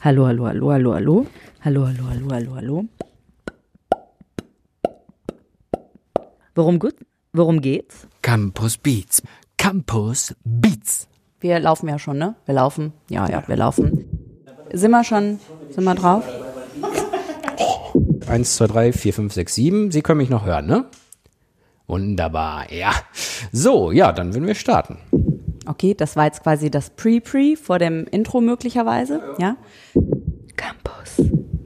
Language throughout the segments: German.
Hallo, hallo, hallo, hallo, hallo. Hallo, hallo, hallo, hallo, hallo. Worum gut? Worum geht's? Campus Beats. Campus Beats. Wir laufen ja schon, ne? Wir laufen. Ja, ja, wir laufen. Sind wir schon, sind wir drauf? Eins, zwei, drei, vier, fünf, sechs, sieben. Sie können mich noch hören, ne? Wunderbar, ja. So, ja, dann würden wir starten. Okay, das war jetzt quasi das Pre-Pre vor dem Intro möglicherweise, ja? Campus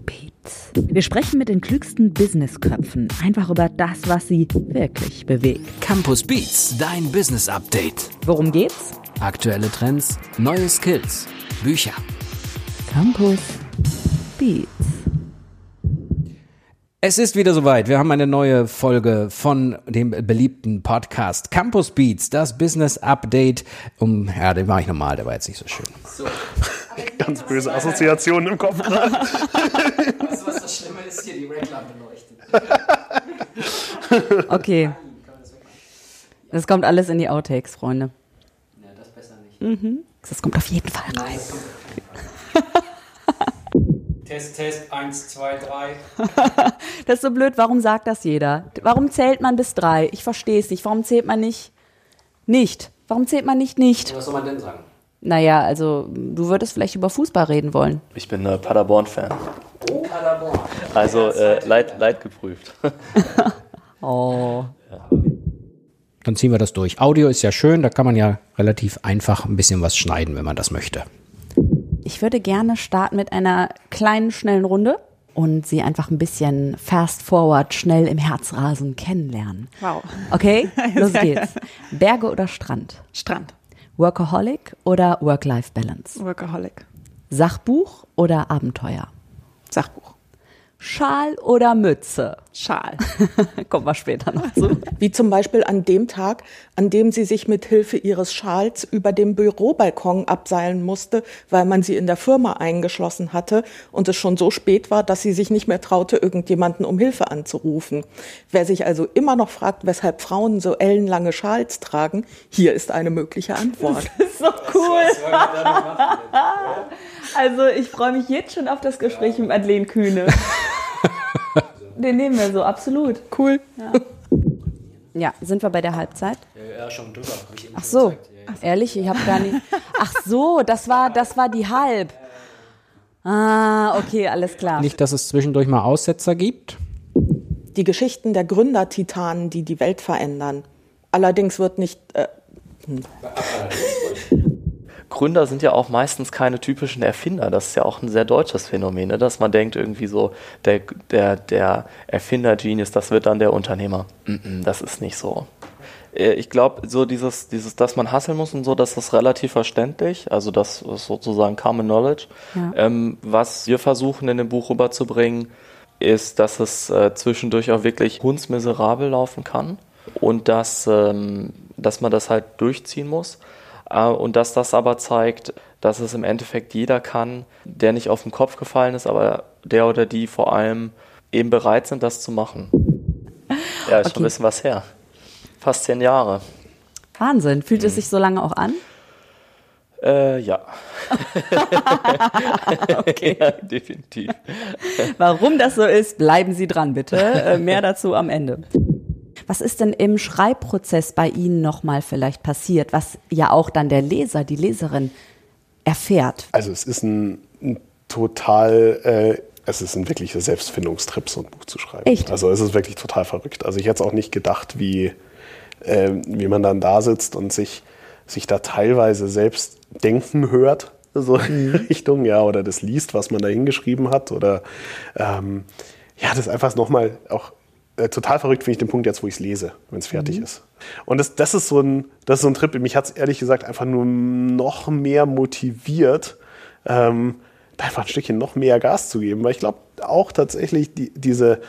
Beats. Wir sprechen mit den klügsten Businessköpfen einfach über das, was sie wirklich bewegt. Campus Beats, dein Business Update. Worum geht's? Aktuelle Trends, neue Skills, Bücher. Campus Beats. Es ist wieder soweit. Wir haben eine neue Folge von dem beliebten Podcast Campus Beats, das Business Update. Um, ja, den war ich normal, der war jetzt nicht so schön. So. Ganz böse Assoziationen im Kopf. Weißt du, was das Schlimme ist? Hier die Red-Lampe leuchtet. Okay. Das kommt alles in die Outtakes, Freunde. Ja, das besser nicht. Mhm. Das kommt auf jeden Fall rein. Test, Test, 1, 2, 3. das ist so blöd, warum sagt das jeder? Warum zählt man bis drei? Ich verstehe es nicht. Warum zählt man nicht nicht? Warum zählt man nicht nicht? Was soll man denn sagen? Naja, also du würdest vielleicht über Fußball reden wollen. Ich bin äh, Paderborn-Fan. Oh, Paderborn. Also äh, leid, leid geprüft. oh. Ja. Dann ziehen wir das durch. Audio ist ja schön, da kann man ja relativ einfach ein bisschen was schneiden, wenn man das möchte. Ich würde gerne starten mit einer kleinen, schnellen Runde und sie einfach ein bisschen fast forward, schnell im Herzrasen kennenlernen. Wow. Okay, los geht's. Berge oder Strand? Strand. Workaholic oder Work-Life-Balance? Workaholic. Sachbuch oder Abenteuer? Sachbuch. Schal oder Mütze? Schal. Kommen wir später noch zu. Wie zum Beispiel an dem Tag, an dem sie sich mit Hilfe ihres Schals über dem Bürobalkon abseilen musste, weil man sie in der Firma eingeschlossen hatte und es schon so spät war, dass sie sich nicht mehr traute, irgendjemanden um Hilfe anzurufen. Wer sich also immer noch fragt, weshalb Frauen so ellenlange Schals tragen, hier ist eine mögliche Antwort. Das ist so cool. also ich freue mich jetzt schon auf das Gespräch mit Madeleine Kühne. Den nehmen wir so, absolut. Cool. Ja, ja sind wir bei der Halbzeit? Ja, schon drüber. Ach so, ja, ehrlich, ich habe gar nicht. Ach so, das war, das war die Halb. Ah, okay, alles klar. Nicht, dass es zwischendurch mal Aussetzer gibt? Die Geschichten der Gründertitanen, die die Welt verändern. Allerdings wird nicht. Äh, hm. Gründer sind ja auch meistens keine typischen Erfinder. Das ist ja auch ein sehr deutsches Phänomen, ne? dass man denkt irgendwie so, der, der, der Erfinder-Genius, das wird dann der Unternehmer. Das ist nicht so. Ich glaube, so dieses, dieses, dass man hasseln muss und so, das ist relativ verständlich. Also das ist sozusagen Common Knowledge. Ja. Ähm, was wir versuchen in dem Buch rüberzubringen, ist, dass es äh, zwischendurch auch wirklich hundsmiserabel laufen kann und dass, ähm, dass man das halt durchziehen muss. Äh, und dass das aber zeigt, dass es im Endeffekt jeder kann, der nicht auf den Kopf gefallen ist, aber der oder die vor allem eben bereit sind, das zu machen. Ja, ist okay. schon ein bisschen was her. Fast zehn Jahre. Wahnsinn. Fühlt es sich so lange auch an? Äh, ja. okay. Ja, definitiv. Warum das so ist, bleiben Sie dran, bitte. Äh, mehr dazu am Ende. Was ist denn im Schreibprozess bei Ihnen nochmal vielleicht passiert, was ja auch dann der Leser, die Leserin erfährt? Also es ist ein, ein total, äh, es ist ein wirklicher Selbstfindungstrip, so ein Buch zu schreiben. Echt? Also es ist wirklich total verrückt. Also ich hätte es auch nicht gedacht, wie, äh, wie man dann da sitzt und sich, sich da teilweise selbst denken hört so in mhm. Richtung, ja, oder das liest, was man da hingeschrieben hat, oder ähm, ja, das einfach nochmal auch äh, total verrückt finde ich den Punkt jetzt, wo ich es lese, wenn es fertig mhm. ist. Und das, das, ist so ein, das ist so ein Trip. Mich hat es ehrlich gesagt einfach nur noch mehr motiviert, ähm, einfach ein Stückchen noch mehr Gas zu geben. Weil ich glaube auch tatsächlich, die, diese,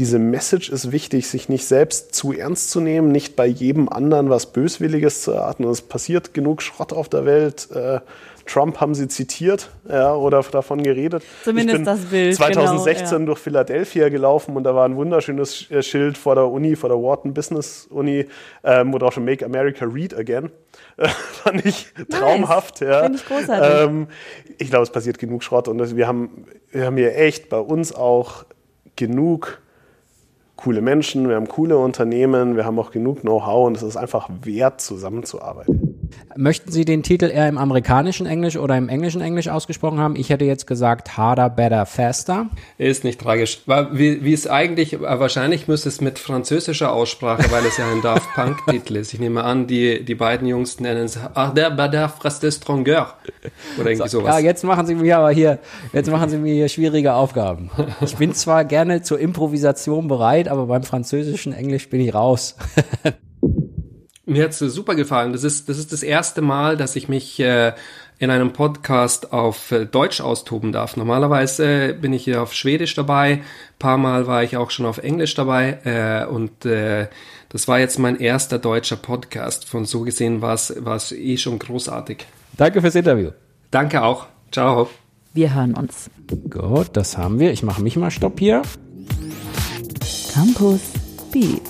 diese Message ist wichtig, sich nicht selbst zu ernst zu nehmen, nicht bei jedem anderen was Böswilliges zu erwarten. Es passiert genug Schrott auf der Welt. Äh, Trump haben sie zitiert ja, oder davon geredet. Zumindest ich bin das Bild, 2016 genau, ja. durch Philadelphia gelaufen und da war ein wunderschönes äh, Schild vor der Uni, vor der Wharton Business Uni, ähm, wo drauf schon Make America Read Again. Fand ich traumhaft. Ja. Finde ich großartig. Ähm, ich glaube, es passiert genug Schrott und wir, haben, wir haben hier echt bei uns auch genug coole Menschen, wir haben coole Unternehmen, wir haben auch genug Know-how und es ist einfach wert, zusammenzuarbeiten. Möchten Sie den Titel eher im amerikanischen Englisch oder im englischen Englisch ausgesprochen haben? Ich hätte jetzt gesagt harder, better, faster. Ist nicht tragisch. Wie, wie es eigentlich, äh, wahrscheinlich müsste es mit französischer Aussprache, weil es ja ein Daft Punk-Titel ist. Ich nehme an, die, die beiden Jungs nennen es Harder, better, faster, stronger. Oder irgendwie sowas. Ja, jetzt machen Sie mir aber hier, jetzt machen Sie mir hier schwierige Aufgaben. Ich bin zwar gerne zur Improvisation bereit, aber beim französischen Englisch bin ich raus. Mir hat's super gefallen. Das ist, das ist das erste Mal, dass ich mich äh, in einem Podcast auf äh, Deutsch austoben darf. Normalerweise äh, bin ich hier auf Schwedisch dabei. paar Mal war ich auch schon auf Englisch dabei. Äh, und äh, das war jetzt mein erster deutscher Podcast. Von so gesehen war es es eh schon großartig. Danke fürs Interview. Danke auch. Ciao. Wir hören uns. Gut, das haben wir. Ich mache mich mal Stopp hier. Campus Beats.